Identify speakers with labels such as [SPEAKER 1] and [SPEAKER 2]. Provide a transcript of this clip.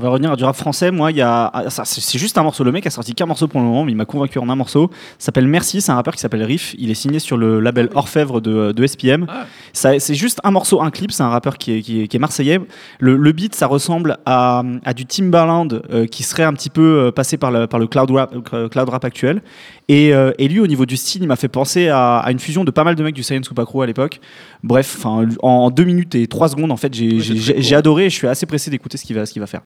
[SPEAKER 1] On va revenir à du rap français. Moi, il y a, ah, c'est juste un morceau. Le mec a sorti qu'un morceau pour le moment, mais il m'a convaincu en un morceau. S'appelle Merci. C'est un rappeur qui s'appelle Riff. Il est signé sur le label Orfèvre de, de SPM.
[SPEAKER 2] Ah.
[SPEAKER 1] C'est juste un morceau, un clip. C'est un rappeur qui est, qui est, qui est marseillais. Le, le beat, ça ressemble à, à du Timbaland euh, qui serait un petit peu euh, passé par le, par le cloud rap, euh, cloud rap actuel. Et, euh, et lui, au niveau du style, il m'a fait penser à, à une fusion de pas mal de mecs du Science Super Crew à l'époque. Bref, en deux minutes et trois secondes, en fait, j'ai
[SPEAKER 2] Ouais,
[SPEAKER 1] j'ai- adoré. et Je suis assez pressé d'écouter ce qu'il va, ce qu'il va faire.